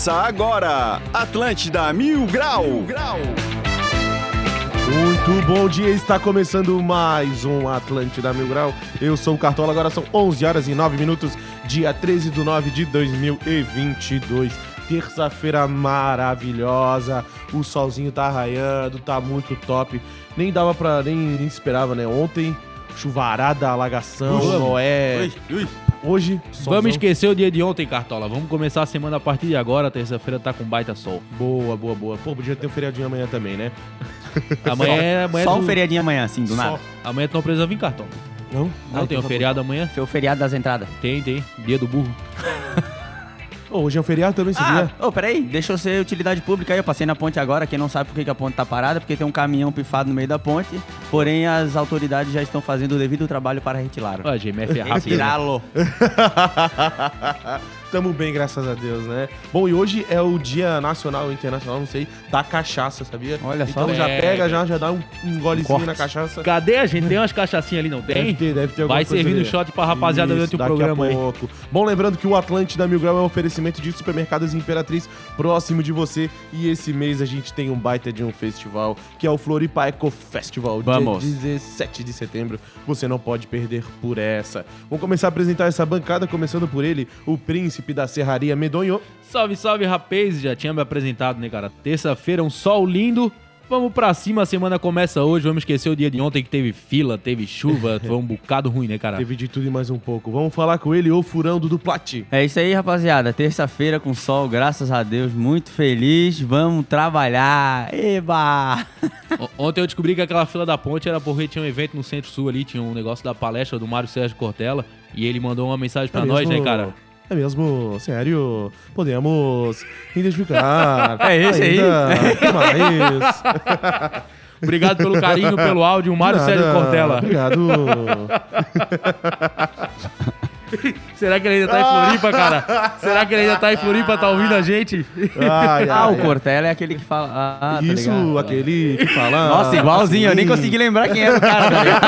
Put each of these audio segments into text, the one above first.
Começa agora, Atlântida Mil Grau. Grau. Muito bom dia, está começando mais um Atlântida Mil Grau. Eu sou o Cartola, agora são 11 horas e 9 minutos, dia 13 de 9 de 2022. Terça-feira maravilhosa, o solzinho tá raiando, tá muito top. Nem dava pra, nem, nem esperava, né? Ontem, chuvarada, alagação, Ui. Noé. Hoje, solzão. Vamos esquecer o dia de ontem, Cartola. Vamos começar a semana a partir de agora. Terça-feira tá com baita sol. Boa, boa, boa. Pô, podia ter um feriadinho amanhã também, né? Amanhã é. Amanhã, Só do- um feriadinho amanhã, assim, do Só. nada. amanhã tu não precisa vir, Cartola. Não? Não, tem então um tá feriado amanhã? Foi o feriado das entradas. Tem, tem. Dia do burro. Ô, hoje é um feriado também, sabia? Ah, ô, peraí, deixa eu ser utilidade pública aí. Eu passei na ponte agora. Quem não sabe por que a ponte tá parada, porque tem um caminhão pifado no meio da ponte. Porém, as autoridades já estão fazendo o devido trabalho para retirá-lo. Ó, GMF é rápido. Retirá-lo. Tamo bem, graças a Deus, né? Bom, e hoje é o Dia Nacional ou Internacional, não sei, da cachaça, sabia? Olha só. Então já É. pega, já, já dá um, um golezinho corte. na cachaça. Cadê a gente? Tem umas cachaçinhas ali, não Deve tem? ter, deve ter alguma Vai coisa servindo ali. shot pra rapaziada durante o daqui programa a aí. pouco. Bom, lembrando que o Atlântida Mil Grau é um oferecimento de supermercados Imperatriz próximo de você. E esse mês a gente tem um baita de um festival, que é o Floripa Eco Festival, Vamos. dia 17 de setembro. Você não pode perder por essa. Vamos começar a apresentar essa bancada, começando por ele, o príncipe da Serraria Medonho. Salve, salve, rapaz. Já tinha me apresentado, né, cara? Terça-feira, um sol lindo. Vamos pra cima, a semana começa hoje. Vamos esquecer o dia de ontem que teve fila, teve chuva. Foi um bocado ruim, né, cara? Teve de tudo e mais um pouco. Vamos falar com ele, o furão do Duplati. É isso aí, rapaziada. Terça-feira com sol, graças a Deus. Muito feliz. Vamos trabalhar. Eba! O- Ontem eu descobri que aquela fila da ponte era porque tinha um evento no Centro-Sul ali, tinha um negócio da palestra do Mário Sérgio Cortella. E ele mandou uma mensagem pra É nós, mesmo? né, cara? É mesmo, sério. Podemos identificar. É esse aí. ainda. Que mais? Obrigado pelo carinho, pelo áudio, o Mário Nada. Sérgio Cortella. Obrigado. Será que ele ainda tá em Floripa, cara? Será que ele ainda tá em Floripa, tá ouvindo a gente? Ai, Ah, ai, o Cortella é aquele que fala. Ah, tá. Isso, ligado. aquele que fala. Nossa, igualzinho. Eu nem assim. consegui lembrar quem era o cara. tá ligado?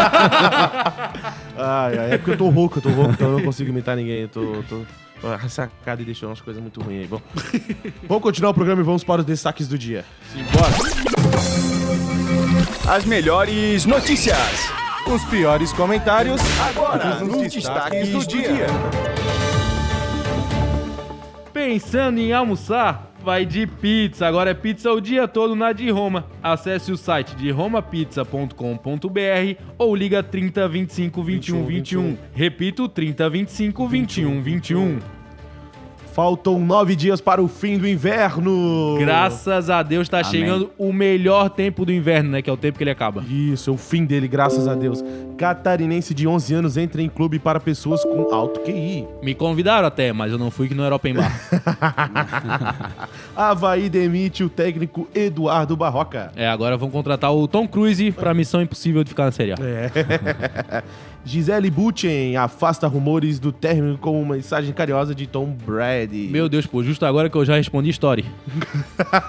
Ai, ai, é porque eu tô rouco, eu tô rouco, então eu não consigo imitar ninguém. Eu tô. tô... ressacado e deixou umas coisas muito ruins aí. Bom, vamos continuar o programa e vamos para os destaques do dia. Simbora. As melhores notícias. Os piores comentários Agora, nos destaques do dia. Pensando em almoçar? Vai de pizza. Agora é pizza o dia todo na de Roma. Acesse o site de romapizza.com.br ou liga 30 25 21 21. Repito, 30 25 21 21. Faltam nove dias para o fim do inverno. Graças a Deus tá Amém. chegando o melhor tempo do inverno, né? Que é o tempo que ele acaba. Isso, é o fim dele, graças a Deus. Catarinense de 11 anos entra em clube para pessoas com alto QI. Me convidaram até, mas eu não fui que não era open bar. Havaí demite o técnico Eduardo Barroca. É, agora vão contratar o Tom Cruise pra Missão Impossível de ficar na Série A. É. Gisele Butchen afasta rumores do término com uma mensagem carinhosa de Tom Brady. Meu Deus, pô, justo agora que eu já respondi story.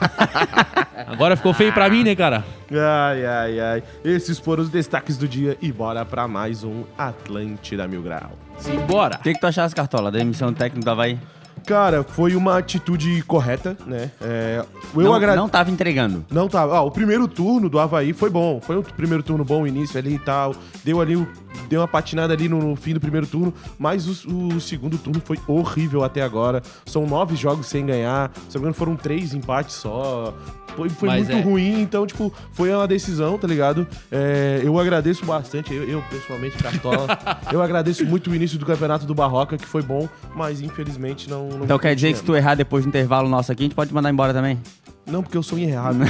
agora ficou feio pra mim, né, cara? Ai, ai, ai. Esses foram os destaques do dia e bora pra mais um Atlântida Mil Grau. Simbora! O que, que tu achaste, Cartola, da emissão do técnico do Havaí? Cara, foi uma atitude correta, né? É, eu não, agra- não tava entregando. Não tá. Ó, o primeiro turno do Havaí foi bom. Foi um primeiro turno bom, o início ali e tal. Deu ali, o- deu uma patinada ali no, fim do primeiro turno. Mas o, o segundo turno foi horrível até agora. São nove jogos sem ganhar. Se não me engano, foram três empates só. Foi, foi muito é. ruim, então, tipo, foi uma decisão, tá ligado? É, eu agradeço bastante, eu, eu, pessoalmente, Cartola, eu agradeço muito o início do campeonato do Barroca, que foi bom, mas infelizmente não. não Então quer dizer que se tu errar depois do intervalo nosso aqui, a gente pode mandar embora também? Não, porque eu sou errado.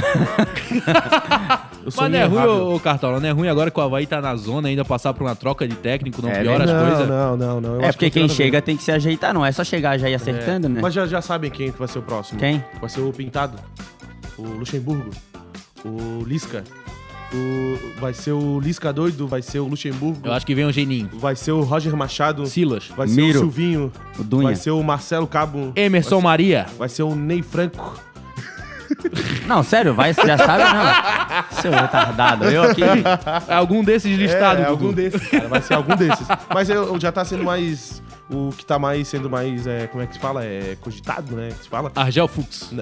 eu Mas não é ruim, errado. ô, ô, Cartola, não é ruim agora que o Havaí tá na zona ainda passar por uma troca de técnico, não É piora as não, coisas. Não, não, não. eu é acho porque que quem chega tem que se ajeitar, não é só chegar já e acertando, né? Mas já, já sabem quem vai ser o próximo. Quem? Vai ser o Pintado, o Luxemburgo, o Lisca. O... Vai ser o Lisca doido, vai ser o Luxemburgo, Eu acho que vem o Geninho. vai ser o Roger Machado, Silas. vai ser Miro. o Silvinho, O Dunha. vai ser o Marcelo Cabo, Emerson Maria. vai ser o Ney Franco. Não, sério, vai, já sabe não. Seu retardado, eu aqui. Algum desses listados, é, algum desses, cara, vai ser algum desses. Mas eu, eu já tá sendo mais o que tá mais sendo mais, é, como é que se fala? É cogitado, né? Que se fala? Argel Fux.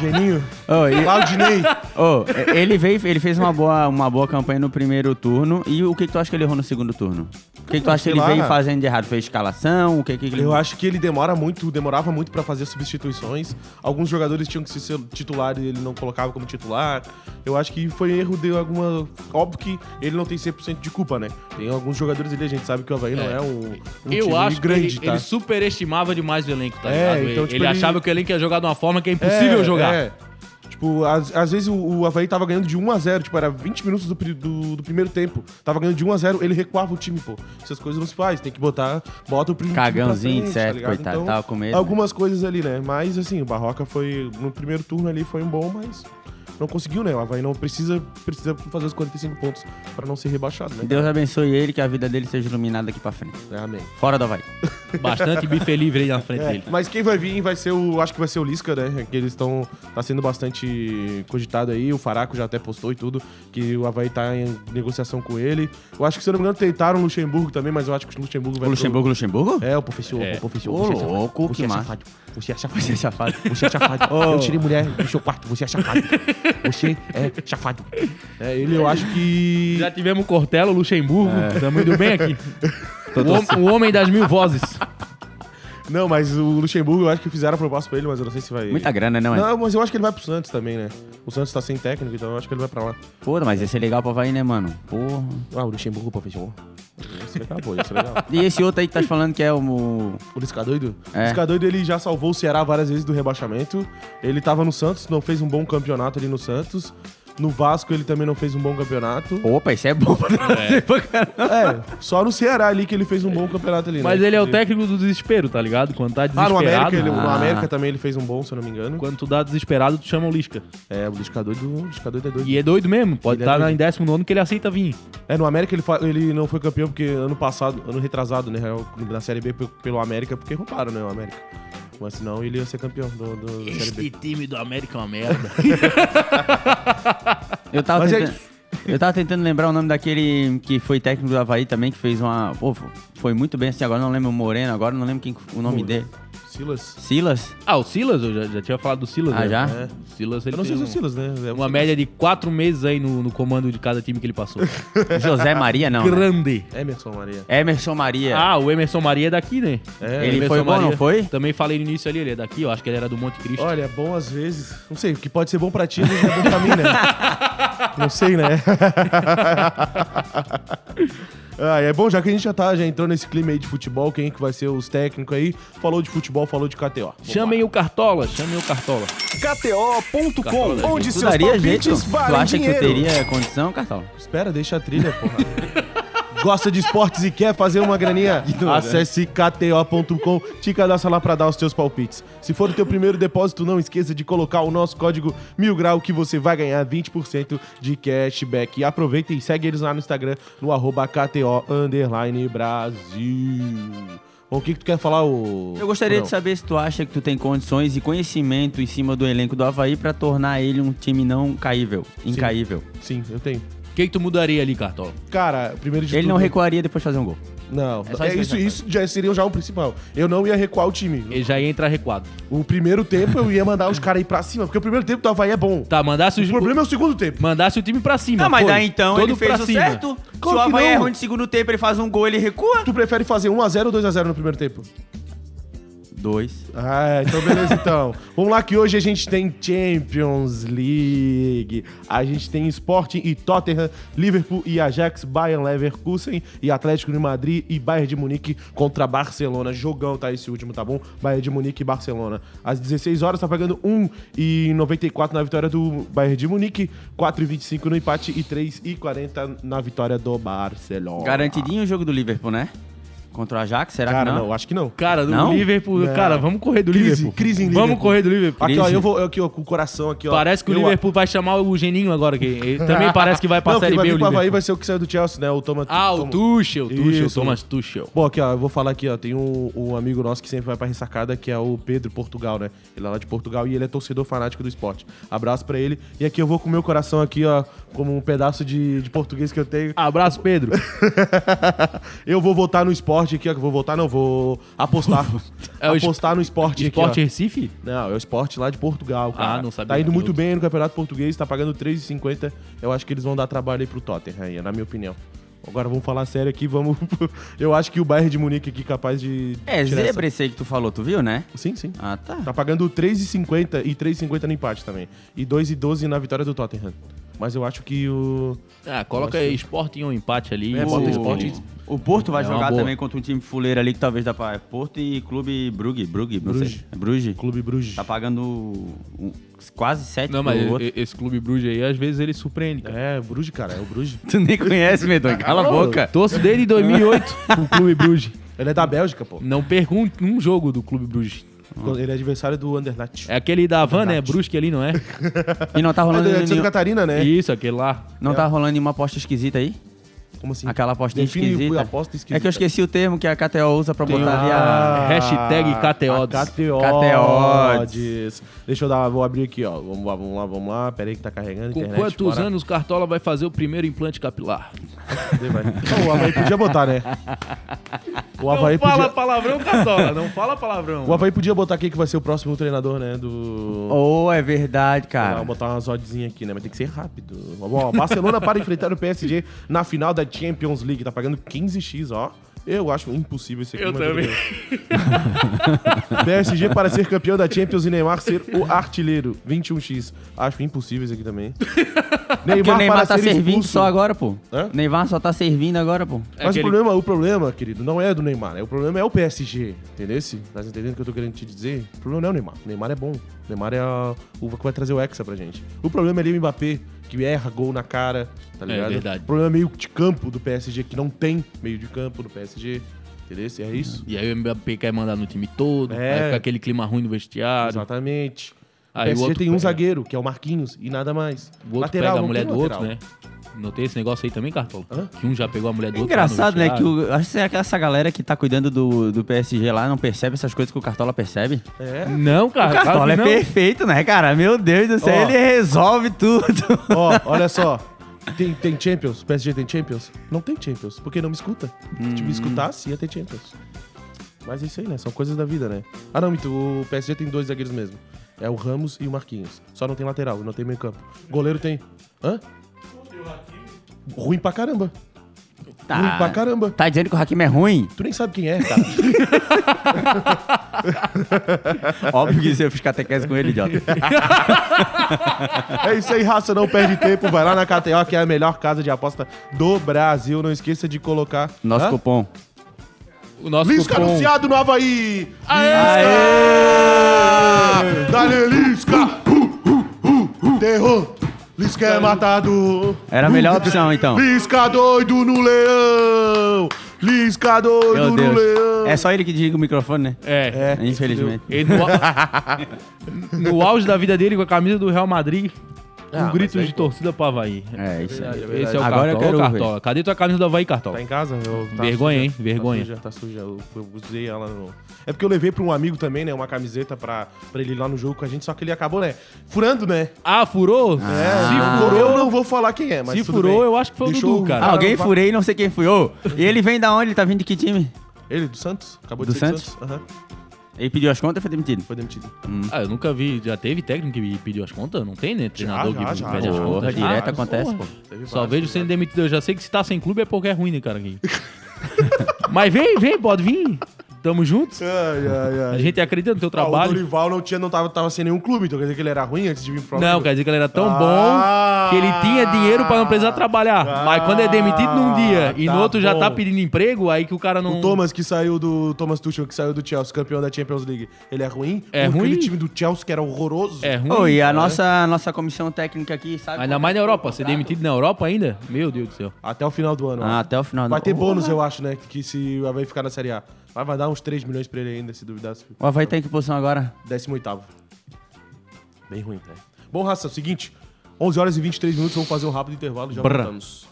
Geninho. Ô, e- Claudinei. Ô, ele veio, ele fez uma boa, uma boa campanha no primeiro turno. E o que, que tu acha que ele errou no segundo turno? O que, que tu acha que sei ele lá. veio fazendo de errado? Fez escalação? O que que ele. Eu acho que ele demora muito, demorava muito pra fazer substituições. Alguns jogadores tinham que ser titular e ele não colocava como titular. Eu acho que foi erro de alguma. Óbvio que ele não tem 100% de culpa, né? Tem alguns jogadores ali, a gente sabe que o Havaí não é um, um Eu time acho grande, que ele, tá? ele superestimava demais o elenco, tá É, ligado? então, ele tipo, ele ele- achava que o elenco ia jogar de uma forma que é impossível É, jogar. é. Tipo, às, às vezes o, o Havaí tava ganhando de 1 a 0 tipo, era 20 minutos do, do, do primeiro tempo. Tava ganhando de 1 a 0 ele recuava o time, pô. Essas coisas não se faz, tem que botar, bota o primeiro Cagãozinho, frente, certo, tá coitado, tava com medo, Algumas coisas ali, né? Mas, assim, o Barroca foi, no primeiro turno ali foi um bom, mas não conseguiu, né? O Havaí não precisa, precisa fazer os 45 pontos pra não ser rebaixado, né? Deus abençoe ele, que a vida dele seja iluminada daqui pra frente. É, amém. Fora do Havaí. Bastante bife livre aí na frente É, dele. mas quem vai vir vai ser o. Acho que vai ser o Lisca, né? Que eles estão. Tá sendo bastante cogitado aí. O Faraco já até postou e tudo. Que o Havaí tá em negociação com ele. Eu acho que, se eu não me engano, tentaram o Luxemburgo também, mas eu acho que o Luxemburgo vai. O Luxemburgo, Luxemburgo? Pro... É, o professor. É. O professor. Ô, louco, que massa. Você é safado. Você é chafado. Você é chafado. Ô. Eu tirei mulher do seu quarto. Você é chafado. Você é chafado. É, ele eu acho que. Já tivemos Cortella, Luxemburgo, É. estamos indo bem aqui. o, hom- o homem das mil vozes. Não, mas o Luxemburgo eu acho que fizeram a proposta pra ele, mas eu não sei se vai. Muita grana, não é? Não, mas eu acho que ele vai pro Santos também, né? O Santos tá sem técnico, então eu acho que ele vai pra lá. Pô, mas ia ser legal pra Havaí, né, mano? Porra. Ah, o Luxemburgo, professor. Isso é isso é legal. E esse outro aí que tá falando que é o. O Lisca doido? É. O Lisca doido, ele já salvou o Ceará várias vezes do rebaixamento. Ele tava no Santos, não fez um bom campeonato ali no Santos. No Vasco, ele também não fez um bom campeonato. Opa, isso é bom pra trazer pra caramba. É, só no Ceará ali que ele fez um bom campeonato ali, né? Mas ele é o técnico do desespero, tá ligado? Quando tá Ah, desesperado. no América, ele, no Ah. América também ele fez um bom, se eu não me engano. Quando tu dá desesperado, tu chama o Lisca. É, o Lisca doido, o Lisca doido é doido. E é doido mesmo. Pode Ele é estar doido. em décimo nono que ele aceita vir. É, no América ele, fa- ele não foi campeão porque ano passado, ano retrasado, né? Na Série B pe- pelo América, porque roubaram, né? O América. Mas senão ele ia ser campeão do, do, B. time do América é uma merda. Eu tava, Mas é tentando, eu tava tentando lembrar o nome daquele que foi técnico do Havaí também, que fez uma. Pô, foi muito bem assim, agora não lembro o Moreno, agora não lembro quem, o nome Moreno. dele. Silas? Silas? ah, o Silas, eu já, já tinha falado do Silas. Ah, né? já? É. O Silas, ele Eu não sei se é o um- Silas, né? É o uma média de quatro meses aí no, no comando de cada time que ele passou. José Maria, não. né? Grande. Emerson Maria. Emerson Maria. Ah, o Emerson Maria é daqui, né? É, Ele Emerson foi bom, não foi? Também falei no início ali, ele é daqui, eu acho que ele era do Monte Cristo. Olha, é bom às vezes. Não sei, o que pode ser bom pra ti, às vezes é bom pra mim, né? Não sei, né? Ah, é bom, já que a gente já tá, já entrou nesse clima aí de futebol, quem que vai ser os técnicos aí? Falou de futebol, falou de KTO. Chamem o Cartola, chamem o Cartola. KTO.com, onde Tu seus daria jeito? palpites Tu valem acha que dinheiro. tu teria condição, Cartola? Espera, deixa a trilha, porra. Gosta de esportes e quer fazer uma graninha? Acesse kto.com, te cadastra lá pra dar os teus palpites. Se for o teu primeiro depósito, não esqueça de colocar o nosso código mil grau que você vai ganhar 20% de cashback. E aproveita e segue eles lá no Instagram, no arroba KTO underline Brasil. Bom, o que, que tu quer falar, ô... Eu gostaria Brunão? de saber se tu acha que tu tem condições e conhecimento em cima do elenco do Havaí pra tornar ele um time não caível, incaível. Sim, eu tenho. O que, que tu mudaria ali, Cartola? Cara, primeiro de Ele tudo... não recuaria depois de fazer um gol. Não, É só é isso que isso, eu isso já seria já o principal. Eu não ia recuar o time. Ele já ia entrar recuado. O primeiro tempo eu ia mandar os caras ir pra cima, porque o primeiro tempo do Havaí é bom. Tá, mandasse O problema é o segundo tempo. mandasse o time pra cima. Não, mas foi. daí então Todo ele fez pra o cima. certo. Se Claro o que Havaí não. é ruim de segundo tempo, ele faz um gol, ele recua. Tu prefere fazer 1x0 ou 2x0 no primeiro tempo? Dois. Ah, então beleza então. Vamos lá que hoje a gente tem Champions League. A gente tem Sporting e Tottenham, Liverpool e Ajax, Bayern Leverkusen e Atlético de Madrid e Bayern de Munique contra Barcelona. Jogão tá esse último, tá bom? Bayern de Munique e Barcelona. Às 16 horas tá pagando 1,94 na vitória do Bayern de Munique, 4,25 no empate e 3,40 na vitória do Barcelona. Garantidinho o jogo do Liverpool, né? Contra o Ajax, será Cara, que não? não? acho que não. Cara, do Não? Liverpool. Não. Cara, vamos correr do Crise, Liverpool. crise em Vamos Liverpool. correr do Liverpool. Aqui, ó, eu vou aqui, ó, com o coração aqui, ó. Parece que o Eu- Liverpool vai chamar o Geninho agora. Que ele também parece que vai pra Não, Série vai B o Havaí vai ser o que saiu do Chelsea, né? O Thomas. Ah, o Tuchel. Tuchel, Isso. Thomas Tuchel. Bom, aqui, ó, eu vou falar aqui, ó. Tem um, um amigo nosso que sempre vai pra ressacada, que é o Pedro Portugal, né? Ele é lá de Portugal e ele é torcedor fanático do esporte. Abraço pra ele. E aqui eu vou com o meu coração aqui, ó, como um pedaço de, de português que eu tenho. Abraço, Pedro. eu vou votar no esporte esporte aqui, ó, que eu vou voltar, não, vou apostar. É apostar no esporte, Esporte aqui, Recife? ó. Não, é o esporte lá de Portugal, cara. Ah, não sabia Tá indo muito outro. bem no Campeonato Português, tá pagando 3,50. Eu acho que eles vão dar trabalho aí pro Tottenham, aí, na minha opinião. Agora vamos falar sério aqui, vamos... eu acho que o Bayern de Munique aqui é capaz de... É, zebra esse aí que tu falou, tu viu, né? Sim, sim. Ah, tá. Tá pagando 3,50 e 3,50 no empate também. E 2,12 na vitória do Tottenham. Mas eu acho que o... Ah, coloca aí esporte em um empate ali. É, O- bota esporte. O Porto vai É uma jogar boa. também contra um time fuleiro ali que talvez dá pra. Porto e Clube Brugge. Brugge, não Bruges. sei. É Bruges. Clube Bruges. Tá pagando um- quase 7 Não, mas e- esse clube Bruges aí, às vezes ele surpreende, cara. É, o Bruges, cara, é o Bruges. Tu nem conhece, Medonho. Cala a boca. Torço desde 2008 pro Clube Bruges. Ele é da Bélgica, pô. Não perco um, um jogo do Clube Bruges. Ele é adversário do Anderlecht. É aquele da Van, né? Brusque ali, não é? E não tá É rolando, de Santa nenhum- Catarina, né? Isso, aquele lá. não tá rolando nenhuma aposta esquisita aí? Como assim? Aquela apostinha Define esquisita. aposta esquisita. É que eu esqueci o termo que a KTO usa pra Tem botar ali a- a. Hashtag KTODs. KTODs. Deixa eu dar, vou abrir aqui, ó. Vamos lá, vamos lá, vamos lá. Pera aí que tá carregando. Com internet, quantos bora. anos Cartola vai fazer o primeiro implante capilar? Não, o Havaí podia botar, né? O Havaí não fala podia... palavrão, Cartola. Não fala palavrão. O Havaí podia botar aqui que vai ser o próximo treinador, né? Do... Oh, é verdade, cara. vou botar umas oddzinhas aqui, né? Mas tem que ser rápido. Ó, Barcelona para enfrentar o PSG na final da Champions League. Tá pagando 15x, ó. Eu acho impossível esse aqui. Eu também. PSG para ser campeão da Champions e Neymar ser o artilheiro. 21x. Acho impossível esse aqui também. Porque o Neymar tá ser servindo expulso. só agora, pô. Hã? Neymar só tá servindo agora, pô. Mas Aquele- o, problema, o problema, querido, não é do Neymar. né? O problema é o PSG. Entendeu? Tá entendendo o que eu tô querendo te dizer? O problema não é o Neymar. O Neymar é bom. O Neymar é a- o que vai trazer o Hexa pra gente. O problema é ali o Mbappé, que erra gol na cara, tá É ligado? verdade. O problema é meio de campo do PSG, que não tem meio de campo do PSG. Entendeu? É isso? E aí o Mbappé quer mandar no time todo, É. aí fica aquele clima ruim no vestiário. Exatamente. O Aí o PSG outro tem um zagueiro, que é o Marquinhos, e nada mais. O outro Lateral, pega a mulher do outro, lateral. né? Não tem esse negócio aí também, Cartola? Hã? Que um já pegou a mulher do É outro. engraçado, né? Que o, acho que essa galera que tá cuidando do, do PSG lá não percebe essas coisas que o Cartola percebe. É. Não, cara. o Cartola é não. perfeito, né, cara? Meu Deus do céu, Ó. ele resolve tudo. Ó, olha só. Tem, tem Champions? O PSG tem Champions? Não tem Champions. Porque não me escuta. Se me escutasse, ia ter Champions. Mas é isso aí, né? São coisas da vida, né? Ah, não, mito. O PSG tem dois zagueiros mesmo. É o Ramos e o Marquinhos. Só não tem lateral, não tem meio campo. Goleiro tem... Hã? Ruim pra caramba. Ruim pra caramba. Tá dizendo que o Hakimi é ruim? Tu nem sabe quem é, cara. Óbvio que se eu fiz catequese com ele, idiota. É isso aí, raça. Não perde tempo. Vai lá na KTO, que é a melhor casa de aposta do Brasil. Não esqueça de colocar... Nosso Hã? cupom. O nosso Lisca cupom- anunciado no Havaí! Aê! Dale Lisca! Uh, uh, uh, uh. Terror! Lisca é matado! Era a melhor opção, então. Lisca doido no leão! Lisca doido Meu no Deus. leão! É só ele que desliga o microfone, né? É. É. Infelizmente. Ele no, au- no auge da vida dele com a camisa do Real Madrid, Ah, um grito de pô. torcida pro Havaí. É, isso aí. verdade. Esse é o Agora eu Cartola. quero Ô, ver. Cartola. Cadê tua camisa do Havaí, Cartola? Tá em casa? Eu, tá Vergonha, suja. hein? Vergonha. Tá suja, tá suja. Eu, eu usei ela no... É porque eu levei pra um amigo também, né? Uma camiseta pra, pra ele ir lá no jogo com a gente, só que ele acabou, né? Furando, né? Ah, furou? É, Se ele furou, eu não vou falar quem é, mas se tudo furou, bem. eu acho que foi o Deixou Dudu, cara. Ah, Alguém furei, não sei quem fui. Ô, e ele vem da onde? Ele tá vindo de que time? Ele, do Santos? Acabou Do de ser Santos? Aham, Ele pediu as contas e foi demitido. foi demitido. Ah, eu nunca vi. Já teve técnico que pediu as contas? Não tem, né? Treinador já, que já, pede as já. contas. Porra, direto Ah, acontece, porra. pô. Teve Só vejo sendo demitido. Eu já sei que se tá sem clube é porque é ruim, né, cara? aqui. Mas vem, vem, pode vir. Tamo juntos. Ai, ai, ai. A gente acredita no teu Ah, o trabalho. Dorival não, tinha, não tava, tava sem nenhum clube, então quer dizer que ele era ruim antes de vir pro Não, Flamengo? quer dizer que ele era tão Ah. bom que ele tinha dinheiro pra não precisar trabalhar. Ah, Mas quando é demitido num dia e tá no outro já tá bom. pedindo emprego, aí que o cara não. O Thomas que saiu do. Thomas Tuchel que saiu do Chelsea, campeão da Champions League. Ele é ruim? É Aquele ruim? time do Chelsea que era horroroso. É ruim. Ô, e a nossa, nossa comissão técnica aqui, sabe? Ainda mais na é que Europa. Ser cobrado? demitido na Europa ainda? Meu Deus do céu. Até o final do ano. Ah, até o final do Vai ter bônus, eu acho, né? Que se Havaí ficar na Série A. Vai, vai dar uns 3 milhões pra ele ainda, se duvidar. se- O Havaí tá em que posição agora? 18º. Bem ruim, né? Bom, Raça, é o seguinte. 11 horas e 23 minutos, vamos fazer um rápido intervalo e já Brrr. voltamos.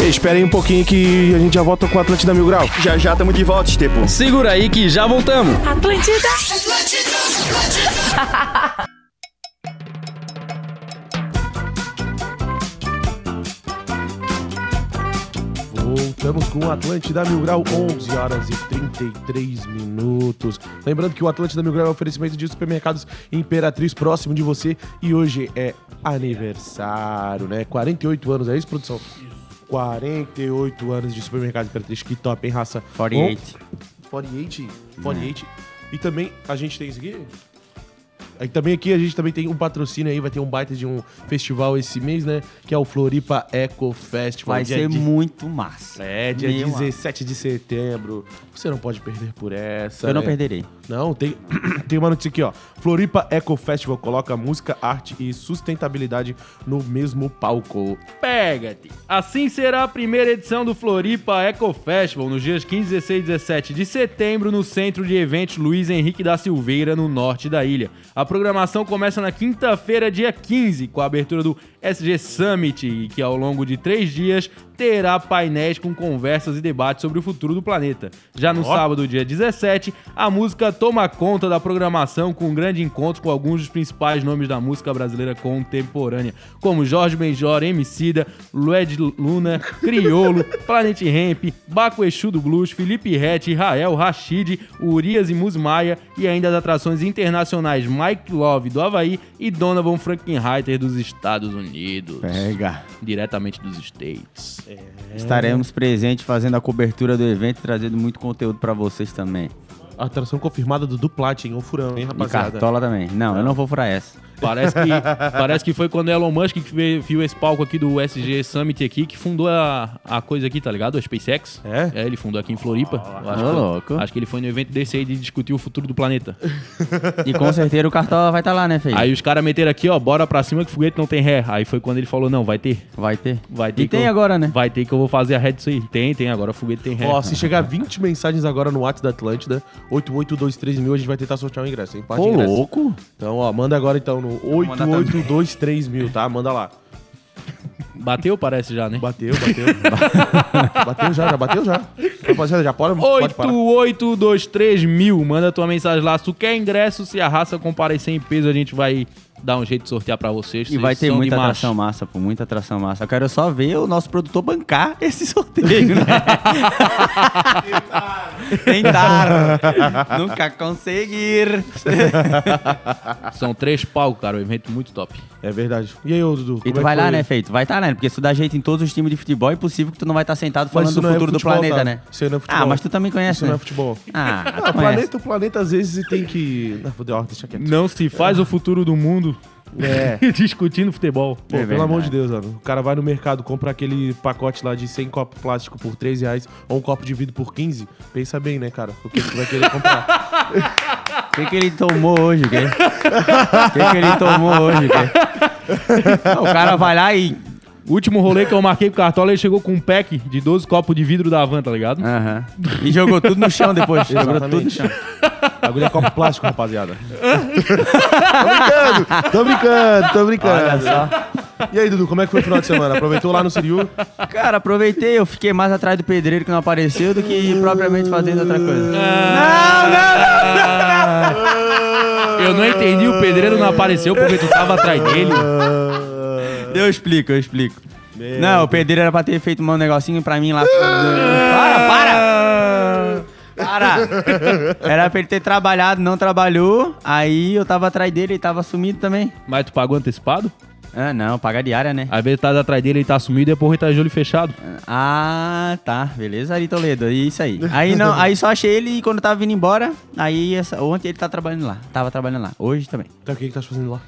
Espera aí um pouquinho que a gente já volta com o Atlântida Mil Grau. Já já tamo de volta, Estepo. Segura aí que já voltamos. Atlântida. Voltamos com o Atlântida Mil Grau, 11 horas e 33 minutos. Lembrando que o Atlântida Mil Grau é um oferecimento de supermercados Imperatriz próximo de você e hoje é aniversário, né? 48 anos, é isso, produção? 48 anos de supermercado Imperatriz, que top, hein, raça? 48. 48? 48. E também a gente tem isso aqui? Aí também aqui a gente também tem um patrocínio aí, vai ter um baita de um festival esse mês, né? Que é o Floripa Eco Festival. Vai ser de- muito massa. É, dia Meu 17 de setembro. Você não pode perder por essa. Eu não né? perderei. Não, tem, tem uma notícia aqui, ó. Floripa Eco Festival coloca música, arte e sustentabilidade no mesmo palco. Pega-te! Assim será a primeira edição do Floripa Eco Festival, nos dias 15, 16 e 17 de setembro, no Centro de Eventos Luiz Henrique da Silveira, no norte da ilha. A programação começa na quinta-feira, dia 15, com a abertura do SG Summit, que ao longo de três dias terá painéis com conversas e debates sobre o futuro do planeta. Já no sábado, dia 17, a música toma conta da programação com um grande encontro com alguns dos principais nomes da música brasileira contemporânea, como Jorge Benjor, Emicida, Lued Luna, Criolo, Planet Ramp, Baco Exu do Blues, Felipe Rett, Rael, Rashid, Urias e Musmaia e ainda as atrações internacionais Mike Love do Havaí e Donovan Frankenreiter dos Estados Unidos. Pega. Diretamente dos States. Estaremos presentes fazendo a cobertura do evento e trazendo muito conteúdo pra vocês também. Atração confirmada do Duplat, hein? Ô furão, hein, E rapaziada? cartola também. Não, eu não vou furar essa. Parece que, parece que foi quando Elon Musk que viu esse palco aqui do SG Summit aqui que fundou a, a coisa aqui, tá ligado? A SpaceX. É? ele fundou aqui em Floripa. Eu acho, Ô, que, louco. acho que ele foi no evento desse aí de discutir o futuro do planeta. E com certeza o cartola vai estar lá, né, Feio? Aí os caras meteram aqui, ó, bora pra cima que foguete não tem ré. Aí foi quando ele falou, não, vai ter. Vai ter. Vai ter E tem eu- agora, né? Vai ter que eu vou fazer a ré disso aí. Tem, tem, agora o foguete tem ré. Ó, se chegar 20 mensagens agora no WhatsApp da Atlântida, 8823 mil, a gente vai tentar sortear o ingresso, hein? Parte Ô, ingresso. louco. Então, ó, manda agora então no. 8823 mil, tá? Manda lá. Bateu, parece já, né? Bateu, bateu. bateu já, já bateu já. Rapaziada, já pode, pode parar. 8823 mil. Manda tua mensagem lá. Se tu quer ingresso, se a raça comparecer em peso, a gente vai dar um jeito de sortear pra vocês. E Vocês vai ter muita de macho. atração massa, pô, muita atração massa. Eu quero só ver o nosso produtor bancar esse sorteio, né? Tentaram. Nunca conseguir. São três palcos, cara. Um evento muito top. É verdade. E aí, ô Dudu? E tu é vai lá, né, Feito? Vai estar, né? Porque se tu dá jeito em todos os times de futebol, é impossível que tu não vai estar sentado Mas falando do não é futuro do futebol, planeta, tá? né? Isso aí não é futebol. Ah, mas tu também conhece, Isso né? não é futebol. Ah, Ah, tu o planeta, o planeta às vezes tem que. Não, deixa quieto. Não se faz o futuro do mundo É. discutindo futebol. Pô, É pelo amor de. Deus, mano. O cara vai no mercado, compra aquele pacote lá de 100 copos plástico por 3 reais ou um copo de vidro por 15. Pensa bem, né, cara? O que que tu vai querer comprar? O que, que ele tomou hoje, o que, que ele tomou hoje? Não, O cara vai lá e... O último rolê que eu marquei com o Cartola, ele chegou com um pack de 12 copos de vidro da van, tá ligado? Aham. E jogou tudo no chão depois. Jogou tudo no chão. Bagulho é copo plástico, rapaziada. tô brincando, tô brincando, tô brincando. Olha só. E aí, Dudu, como é que foi o final de semana? Aproveitou lá no Siriu? Cara, aproveitei, eu fiquei mais atrás do pedreiro que não apareceu do que propriamente fazendo outra coisa. Eu não entendi, o pedreiro não apareceu porque tu tava atrás dele. Eu explico, eu explico. não, o pedreiro era pra ter feito um negocinho pra mim lá. para, para! Para! Era pra ele ter trabalhado, não trabalhou. Aí eu tava atrás dele, ele tava sumido também. Mas tu pagou antecipado? Ah, não, paga diária, né? Às vezes tá atrás dele, ele tá sumido e depois ele tá de olho fechado. Ah, tá. Beleza, Ari Toledo. Isso aí. Aí não, aí só achei ele quando eu tava vindo embora. Aí essa- ontem ele tá trabalhando lá. Tava trabalhando lá. Hoje também. Então o que que tá fazendo lá?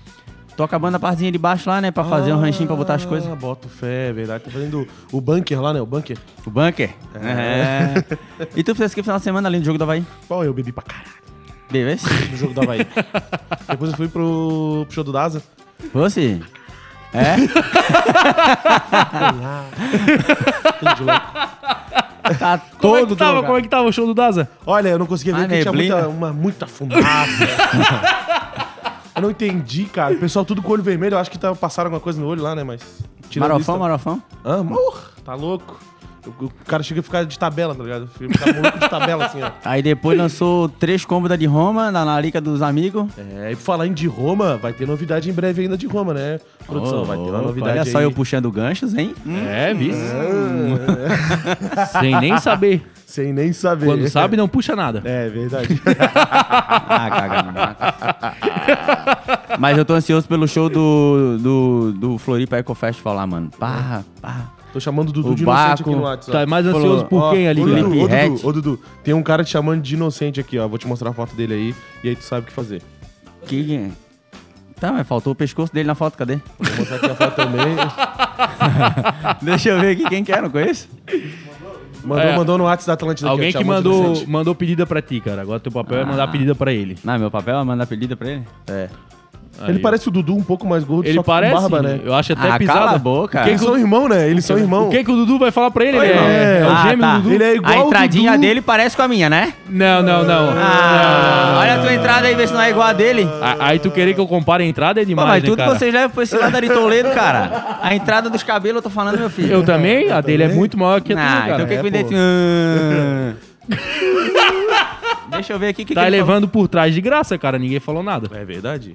Tô acabando a partezinha de baixo lá, né? Pra fazer um ranchinho pra botar as coisas. Ah, boto fé, é verdade. Tá fazendo o bunker lá, né? O bunker. O bunker. É. E tu fez que final de semana além do jogo do Havaí? Pô, eu bebi pra caralho Bebês? no jogo do Havaí. Depois eu fui pro, pro show do Daza. Você? É? Tá Como é todo que tava? Como é que tava o show do Daza? Olha, eu não conseguia ver A porque tinha muita, uma, muita fumaça. eu não entendi, cara. O pessoal tudo com o olho vermelho. Eu acho que tá, passaram alguma coisa no olho lá, né? Mas. tirando Marofão, isso, marofão? tá- Ah, morra. Tá louco. O, cara chega a ficar de tabela, tá ligado? Fica maluco de tabela, assim, ó. Aí depois lançou três cômodas de Roma na larica dos amigos. É, e falar em de Roma, vai ter novidade em breve ainda de Roma, né? Produção, vai ter uma novidade Olha só aí. eu puxando ganchos, hein? É, vice. Sem nem saber. Sem nem saber. Quando sabe, não puxa nada. É, verdade. Ah, caga. Mas eu tô ansioso pelo show do, do, do Floripa Eco Festival lá, mano. Pá, pá. Tô chamando o Dudu O de inocente Baco. aqui no WhatsApp. Tá mais Falou, ansioso por Ó, quem ali, ô, cara? Dudu, ô, Dudu, ô, Dudu, tem um cara te chamando de inocente aqui, ó. Vou te mostrar a foto dele aí e aí tu sabe o que fazer. Que... Tá, mas faltou o pescoço dele na foto, cadê? Vou mostrar aqui a foto também. Deixa eu ver aqui quem que é, não conheço? Mandou, É. mandou no WhatsApp da Atlântida Alguém aqui, que mandou, mandou pedida pra ti, cara. Agora teu papel é mandar Ah. pedida pra ele. Não, meu papel é mandar pedida pra ele? É. Aí, Ele parece o Dudu um pouco mais gordo, Ele só que parece, com barba, né? eu acho até Ah, pisada. cala a boca. O que, Eles que, são o, irmãos, né? Eles são irmãos. o que que o Dudu vai falar pra ele? Ele Oi, é, é o ah, gêmeo tá. do Dudu? Ele é igual A entradinha Dudu. dele parece com a minha, né? Não, não, não. Ah, olha a tua entrada aí, vê se não é igual a dele. A- Aí tu querer que eu compare a entrada é Pô, demais, mas né, tudo cara? vocês levam pra esse lado ali Toledo, cara. A entrada dos cabelos, eu tô falando, meu filho. Eu também? A dele é muito maior que a tua, Ah, cara. então o que É, que me define? Deixa eu ver aqui o que Tá que levando por trás de graça, cara. Ninguém falou nada. É verdade?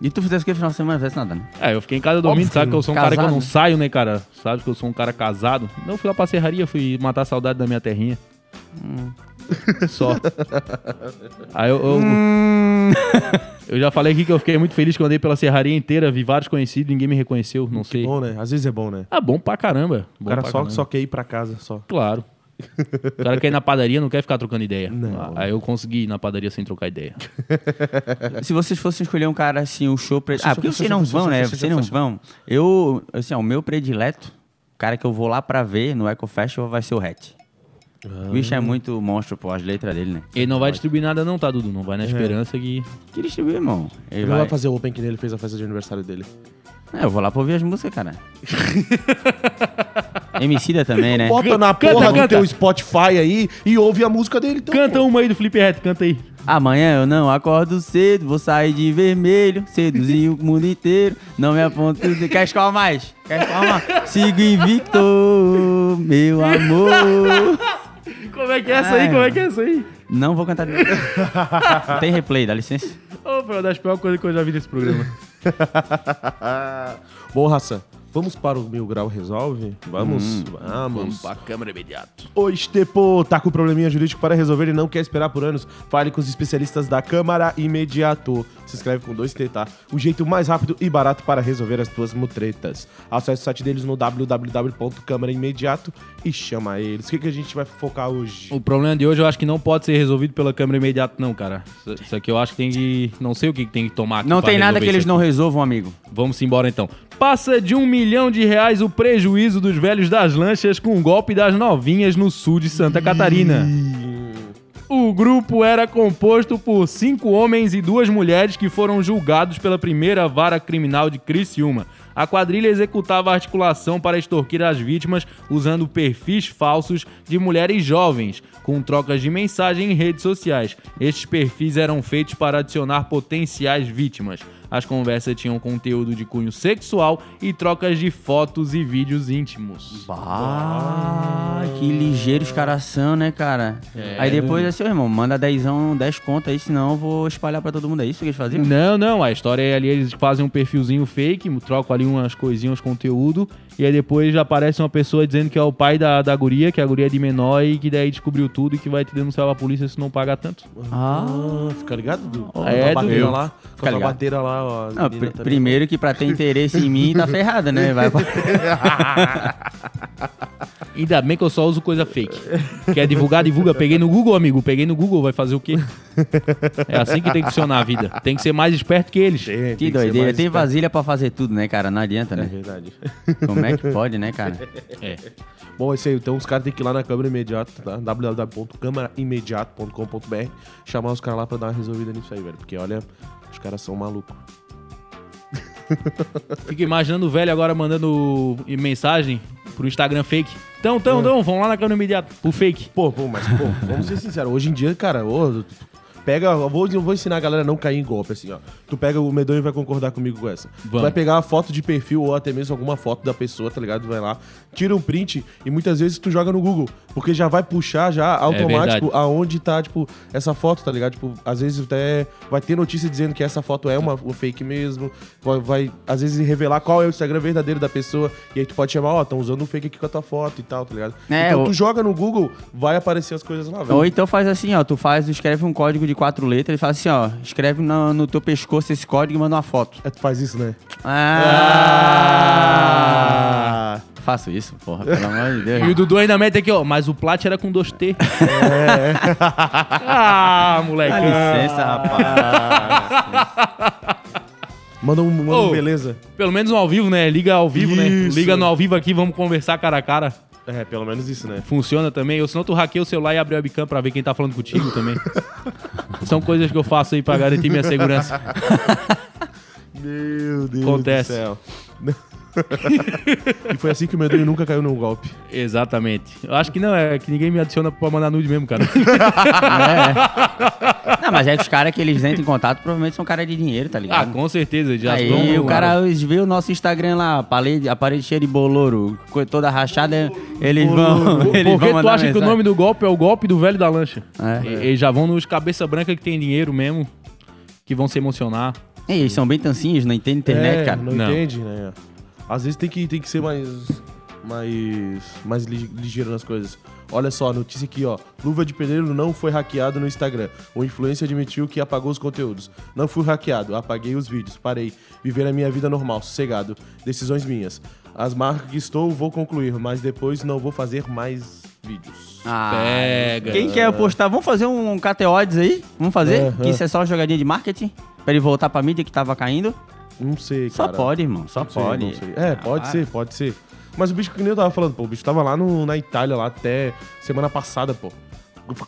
E tu fizesse o que no final de semana? Não fizesse nada, né? É, eu fiquei em casa dormindo, Óbvio sabe que que eu sou um cara que eu casado, não né? saio, né, cara? Sabe que eu sou um cara casado. Não fui lá pra serraria, fui matar a saudade da minha terrinha. Hum. Só. Aí eu, eu, Hum. eu já falei aqui que eu fiquei muito feliz que eu andei pela serraria inteira, vi vários conhecidos, ninguém me reconheceu, não sei. Bom, né? Às vezes é bom, né? Ah, bom pra caramba. O Bom cara pra só, caramba. só quer ir pra casa, só. Claro. O cara quer ir na padaria, não quer ficar trocando ideia. Não. Aí eu consegui ir na padaria sem trocar ideia. Se vocês fossem escolher um cara assim, o show. Pre... Ah, porque vocês não vão, né? Vocês não vão. Eu, assim, ó, o meu predileto, o cara que eu vou lá pra ver no Eco Festival vai ser o Hatch. O bicho é muito monstro, pô, as letras dele, né? Ele não vai distribuir nada não, tá, Dudu? Não vai na esperança que... Que distribui, irmão. Ele Ele vai... vai fazer o Open que nem ele fez a festa de aniversário dele. É, eu vou lá pra ouvir as músicas, cara. Emicida também, né? Bota na Canta, porra do canta. teu Spotify aí e ouve a música dele. Então, Canta pô. uma aí do Felipe Reto, canta aí. Amanhã eu não acordo cedo, vou sair de vermelho, seduzir o mundo inteiro, não me aponto. Quer escolar mais? Quer escolar mais? Sigo invicto, meu amor. Como é que é essa aí? Como é que é essa aí? Não vou cantar de novo. Não tem replay, dá licença. Ô, foi uma das piores coisas que eu já vi nesse programa. Bom, Raça, vamos para o Mil Grau Resolve? Vamos, vamos. pra câmera imediato. O Estepo tá com probleminha jurídico para resolver e não quer esperar por anos? Fale com os especialistas da Câmara imediato. Se inscreve com dois T, tá? O jeito mais rápido e barato para resolver as tuas mutretas. Acesse o site deles no www.câmaraimediato e chama eles. O que, que a gente vai focar hoje? O problema de hoje eu acho que não pode ser resolvido pela câmera imediata, não, cara. Isso- aqui eu acho que tem que. Não sei o que que tem que tomar aqui Não tem nada que eles não resolvam, amigo. Vamos embora então. Passa de um milhão de reais o prejuízo dos velhos das lanchas com o golpe das novinhas no sul de Santa Catarina. O grupo era composto por cinco homens e duas mulheres que foram julgados pela primeira vara criminal de Criciúma. A quadrilha executava articulação para extorquir as vítimas usando perfis falsos de mulheres jovens, com trocas de mensagem em redes sociais. Estes perfis eram feitos para adicionar potenciais vítimas. As conversas tinham conteúdo de cunho sexual e trocas de fotos e vídeos íntimos. Ah, que ligeiros caras são, né, cara? Aí depois é seu irmão, manda dezão, 10 contas aí, senão eu vou espalhar pra todo mundo. É isso que eles faziam? Não, não, a história é ali, eles fazem um perfilzinho fake, trocam ali umas coisinhas, conteúdo, e aí depois já aparece uma pessoa dizendo que é o pai da, da guria, que a guria é de menor e que daí descobriu tudo e que vai te denunciar pra polícia se não pagar tanto. Ah. Ah, fica ligado, Dudu? Com a É, bateira lá. Com Fica ligado. bateira lá, ó. Não, pr- também. primeiro que pra ter interesse em mim, tá ferrado, né? Vai pra... Ainda bem que eu só uso coisa fake. Quer divulgar, divulga. Peguei no Google, amigo. Peguei no Google, vai fazer o quê? É assim que tem que funcionar a vida. Tem que ser mais esperto que eles. Tem, tem Que ser doideira. mais Tem vasilha pra fazer tudo, né, cara? Não adianta, É né? verdade. Como é que pode, né, cara? É. Bom, é isso aí. Então os caras têm que ir lá na Câmara Imediato, tá? www.câmaraimediato.com.br chamar os caras lá pra dar uma resolvida nisso aí, velho. Porque, olha, os caras são malucos. Fico imaginando o velho agora mandando mensagem pro Instagram fake. Então, então, então, vamos lá na câmera imediata. O fake. Pô, pô, mas, pô, vamos ser sinceros. Hoje em dia, cara, ô, Pega, eu vou, vou ensinar a galera a não cair em golpe, assim, ó. Tu pega, o Medonho vai concordar comigo com essa. Tu Vamos. vai pegar a foto de perfil ou até mesmo alguma foto da pessoa, tá ligado? Vai lá, tira um print e muitas vezes tu joga no Google, porque já vai puxar já automático verdade. aonde tá, tipo, essa foto, tá ligado? Tipo, às vezes até vai ter notícia dizendo que essa foto é uma, uma fake mesmo, vai, vai, às vezes revelar qual é o Instagram verdadeiro da pessoa, e aí tu pode chamar, ó, tão usando um fake aqui com a tua foto e tal, tá ligado? É, então o- tu joga no Google, vai aparecer as coisas lá, velho. Ou então faz assim, ó, tu faz, escreve um código de quatro letras e faz assim, ó, escreve no, no teu pescoço esse código e manda uma foto. É, tu faz isso, né? Ah! Faço isso, porra, pelo amor de E o Deus. Dudu ainda mete aqui, ó. Mas o plat era com 2T. ah, moleque. Dá licença, rapaz. Manda um, manda um beleza. Pelo menos um ao vivo, né? Liga ao vivo, né? Isso. Liga no ao vivo aqui, vamos conversar cara a cara. É, pelo menos isso, né? Funciona também. Ou senão tu hackeia o celular e abre a webcam pra ver quem tá falando contigo também. São coisas que eu faço aí pra garantir minha segurança. Meu Deus Acontece. do céu. e foi assim que o Medonho nunca caiu num golpe. Exatamente. Eu acho que não, é que ninguém me adiciona pra mandar nude mesmo, cara. É. Não, mas é que os caras que eles entram em contato provavelmente são caras de dinheiro, tá ah, ligado? com certeza. Já Aí vão- o cara eles vê o nosso Instagram lá, a parede, a parede cheia de boloro, co- toda rachada, eles vão. Eles Por vão que tu acha que o mensagem. nome do golpe é o golpe do velho da lancha? É. E- Eles já vão nos cabeça branca que tem dinheiro mesmo, que vão se emocionar. Eles são bem tancinhos, não entendem internet, é, cara. Não, Não. entende, né? Às vezes tem que, tem que ser mais. Mais. Mais li- ligeiro nas coisas. Olha só, a notícia aqui, ó. Luva de pedreiro não foi hackeado no Instagram. O influencer admitiu que apagou os conteúdos. Não fui hackeado, apaguei os vídeos, parei. Viver a minha vida normal, sossegado. Decisões minhas. As marcas que estou, vou concluir, mas depois não vou fazer mais vídeos. Ah, Pega. Quem quer postar? Vamos fazer um KTODs aí? Vamos fazer? É, que é. isso é só uma jogadinha de marketing? Pra ele voltar pra mídia que tava caindo? Não sei, Só cara. pode, irmão. Só Não sei, pode. não sei. É, pode Ah, ser, pode ser. Mas o bicho que nem eu tava falando, pô, o bicho tava lá no, na Itália, lá até semana passada, pô.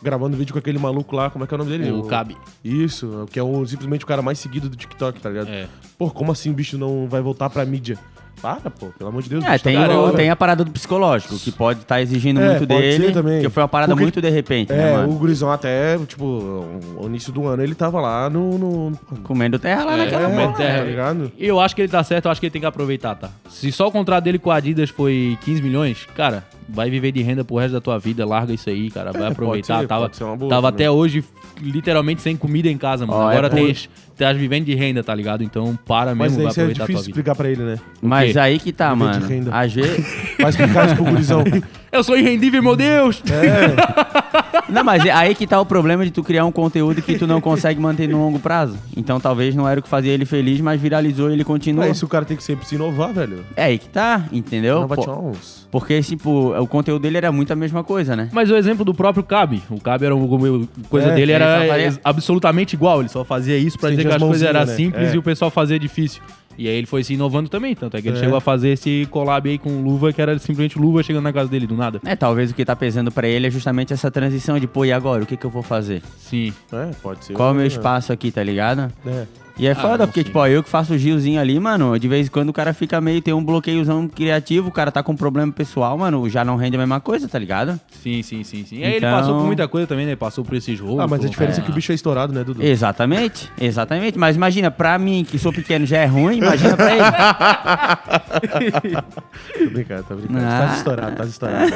Gravando vídeo com aquele maluco lá, como é que é o nome dele? O Cabe. Isso, que é o, simplesmente o cara mais seguido do TikTok, tá ligado? É. Pô, como assim o bicho não vai voltar pra mídia? Para, pô, pelo amor de Deus. o É, tá tem, da o- tem a parada do psicológico, que pode estar exigindo É, muito pode dele. ser também. Que foi uma parada Porque- muito de repente, né, É, mano? o Gurizão até, tipo, no início do ano ele tava lá no... no Comendo terra lá É, naquela comendo porra. terra. tá ligado? Eu acho que ele tá certo, eu acho que ele tem que aproveitar, tá? Se só o contrato dele com a Adidas foi 15 milhões, cara, vai viver de renda pro resto da tua vida, larga isso aí, cara, vai aproveitar. É, ser, tava pode ser uma boa tava até hoje, literalmente, sem comida em casa, mano. É Agora por- tens, tás vivendo de renda, tá ligado? Então para Mas mesmo, vai é aproveitar a tua difícil vida. explicar pra ele, né? Mas aí que tá, Viver mano. Às vezes. Vai explicar isso pro Gurizão. Eu sou irrendível, meu Deus! Não, mas é aí que tá o problema de tu criar um conteúdo que tu não consegue manter no longo prazo. Então talvez não era o que fazia ele feliz, mas viralizou e ele continua. É isso, o cara tem que sempre se inovar, velho. É aí que tá, entendeu? Pô, uns... porque, tipo, o conteúdo dele era muito a mesma coisa, né? Mas o exemplo do próprio Cabe. O Cabe era um, coisa É, dele ele era faria- absolutamente igual. Ele só fazia isso pra dizer que as as coisas eram né? simples É. e o pessoal fazia difícil. E aí ele foi se inovando também. Tanto é que ele É. chegou a fazer esse collab aí com luva, que era simplesmente luva chegando na casa dele do nada. É, talvez o que tá pesando pra ele é justamente essa transição de, pô, e agora? O que que eu vou fazer? Sim. É, pode ser. Qual é o meu espaço aqui, tá ligado? É. E é foda, não, porque, sim. tipo, ó, eu que faço o Gilzinho ali, mano, de vez em quando o cara fica meio, tem um bloqueiozão criativo, o cara tá com um problema pessoal, mano, já não rende a mesma coisa, tá ligado? Sim, sim, sim, sim. E aí ele Então- passou por muita coisa também, né? Passou por esse jogo. Ah, mas a diferença é que o bicho é estourado, né, Dudu? Exatamente, exatamente. Mas imagina, pra mim, que sou pequeno, já é ruim, imagina pra ele. Tô brincando, tô brincando. Ah. Tá estourado, tá estourado.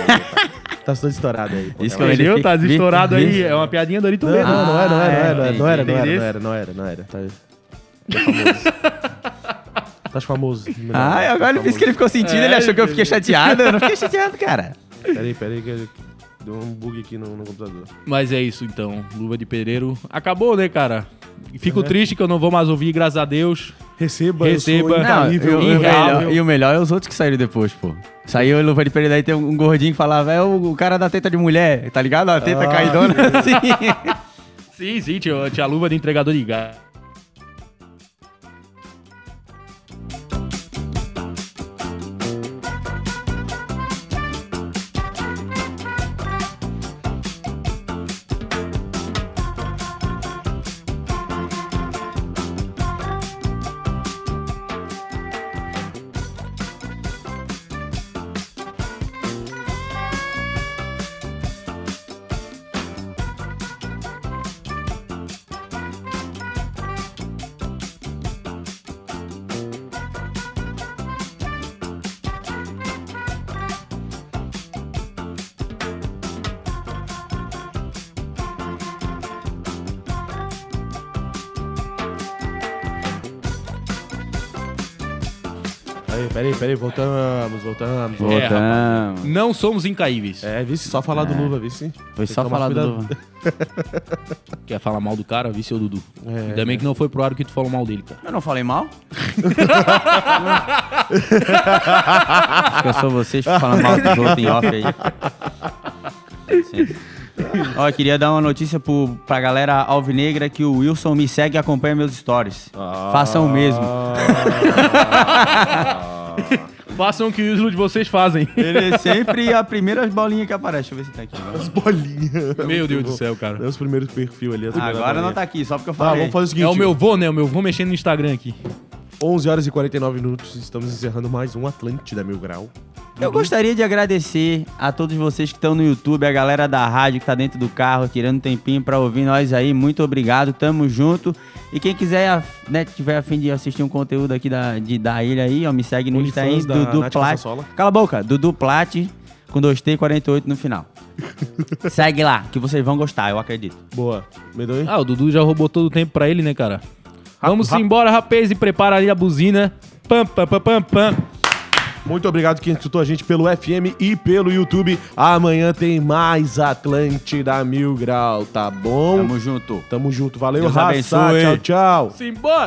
tá todo estourado aí. Isso Tá que eu- ele Tá estourado aí. É uma piadinha do Arito Não, não, não é, não é, não é, não é, Ah, não era, era, não era, não era, não era. Tá, tá famoso. Tá famoso. Ai, agora ele fez que ele ficou sentindo, ele achou que eu fiquei chateado. Eu não fiquei chateado, cara. Peraí, peraí, que deu um bug aqui no, no computador. Mas é isso então. Luva de pedreiro. Acabou, né, cara? Fico triste que eu não vou mais ouvir, graças a Deus. Receba, Receba. eu sou Não, e, e o irreável. melhor, e o melhor é os outros que saíram depois, pô. Saiu o Luva de Pereira, daí tem um gordinho que falava, é o, o cara da teta de mulher, tá ligado? A teta Ah, caidona assim. Sim, sim, tinha, tinha a luva de entregador de gás. Peraí, peraí, peraí, voltamos, voltamos. É, Voltamos. Não somos incaíveis. É, vice, só falar do Luva, vice. Foi só falar do. Luva. Quer falar mal do cara? Vice ou Dudu. É, Ainda bem que não foi pro ar que tu falou mal dele, cara. Eu não falei mal? Acho que eu sou vocês que falam mal dos outros em off aí. Sim. Ó, eu queria dar uma notícia pro, pra galera alvinegra que o Wilson me segue e acompanha meus stories. Façam o mesmo. Façam o que os de vocês fazem. Ele é sempre a primeira bolinha que aparece. Deixa eu ver se tá aqui. As bolinhas. Meu Deus do céu, cara. É os primeiros perfil ali. as primeiras Agora não bolinhas. tá aqui, só porque eu Tá, falei. vamos fazer o seguinte. É o meu vô, né? O meu vô mexendo no Instagram aqui. 11 horas e 49 minutos, estamos encerrando mais um Atlântida Mil Grau. Eu gostaria de agradecer a todos vocês que estão no YouTube, a galera da rádio que tá dentro do carro, tirando um tempinho pra ouvir nós aí. Muito obrigado, tamo junto. E quem quiser, né, tiver a fim de assistir um conteúdo aqui da, de, da ilha aí, ó, me segue no Insta aí, OnlyFans da Dudu Plat. Cala a boca, Dudu Plat, com 2T48 no final. segue lá, que vocês vão gostar, eu acredito. Boa. Medonho? Ah, o Dudu já roubou todo o tempo pra ele, né, cara? Vamos rap- embora, rapaz, e prepara ali a buzina. Pam, pam, pam, pam, pam. Muito obrigado quem escutou a gente pelo FM e pelo YouTube. Amanhã tem mais Atlântida Mil Grau, tá bom? Tamo junto. Tamo junto. Valeu, Deus raça. abençoe. Tchau, tchau. Simbora!